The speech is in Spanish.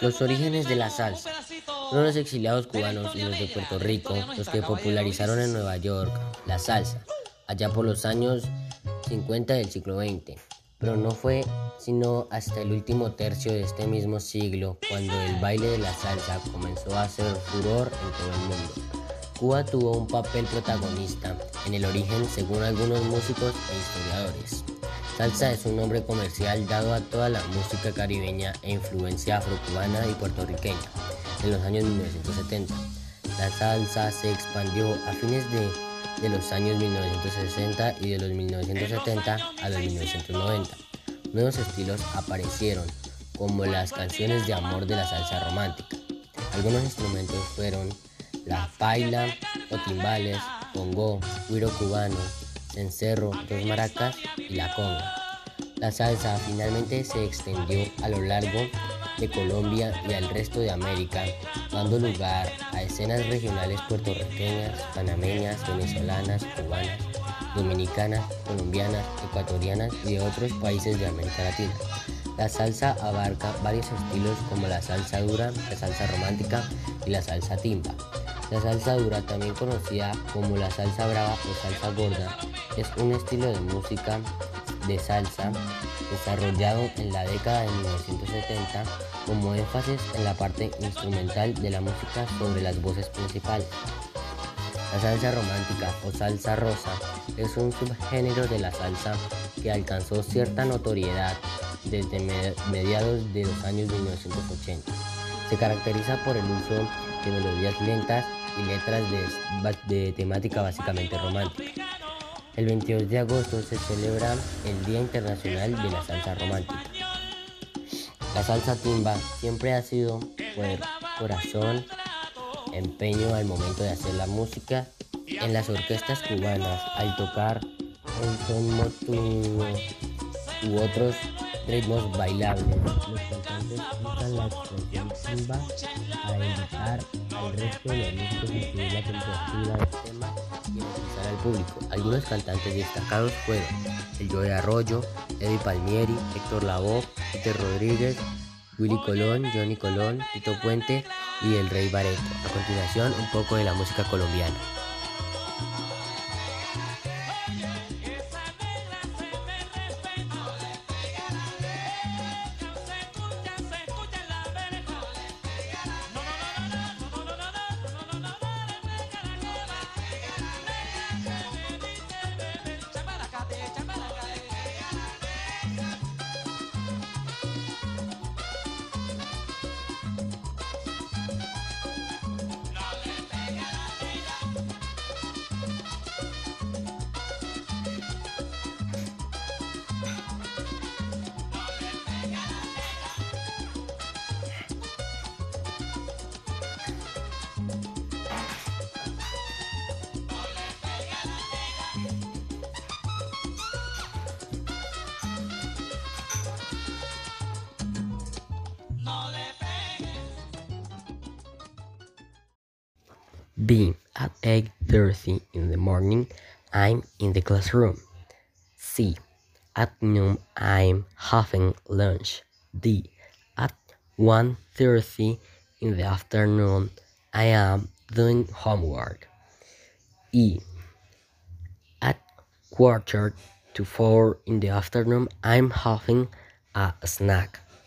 Los orígenes de la salsa. Fueron los exiliados cubanos y los de Puerto Rico los que popularizaron en Nueva York la salsa, allá por los años 50 del siglo XX. Pero no fue sino hasta el último tercio de este mismo siglo cuando el baile de la salsa comenzó a hacer furor en todo el mundo. Cuba tuvo un papel protagonista en el origen según algunos músicos e historiadores. Salsa es un nombre comercial dado a toda la música caribeña e influencia afrocubana y puertorriqueña en los años 1970. La salsa se expandió a fines de, los años 1960 y de los 1970 a los 1990. Nuevos estilos aparecieron, como las canciones de amor de la salsa romántica. Algunos instrumentos fueron la paila o timbales, congo, guiro cubano, cencerro, dos maracas y la conga. La salsa finalmente se extendió a lo largo de Colombia y al resto de América, dando lugar a escenas regionales puertorriqueñas, panameñas, venezolanas, cubanas, dominicanas, colombianas, ecuatorianas y de otros países de América Latina. La salsa abarca varios estilos como la salsa dura, la salsa romántica y la salsa timba. La salsa dura, también conocida como la salsa brava o salsa gorda, es un estilo de música de salsa desarrollado en la década de 1970 como énfasis en la parte instrumental de la música sobre las voces principales. La salsa romántica o salsa rosa es un subgénero de la salsa que alcanzó cierta notoriedad desde mediados de los años 1980. Se caracteriza por el uso de melodías lentas y letras de, temática básicamente romántica. El 22 de agosto se celebra el Día Internacional de la Salsa Romántica. La salsa timba siempre ha sido por corazón, empeño al momento de hacer la música en las orquestas cubanas al tocar el son motuno u otros ritmos bailables. Los cantantes usan la expresión timba a invitar al resto de los músicos a la temperatura del tema y energizar al público. Algunos cantantes destacados fueron el Joe Arroyo, Eddie Palmieri, Héctor Lavoe, Peter Rodríguez, Willy Colón, Johnny Colón, Tito Puente y el Rey Bareto. A continuación, un poco de la música colombiana. B. At 8.30 in the morning, I'm in the classroom. C. At noon, I'm having lunch. D. At 1.30 in the afternoon, I am doing homework. E. At quarter to four in the afternoon, I'm having a snack.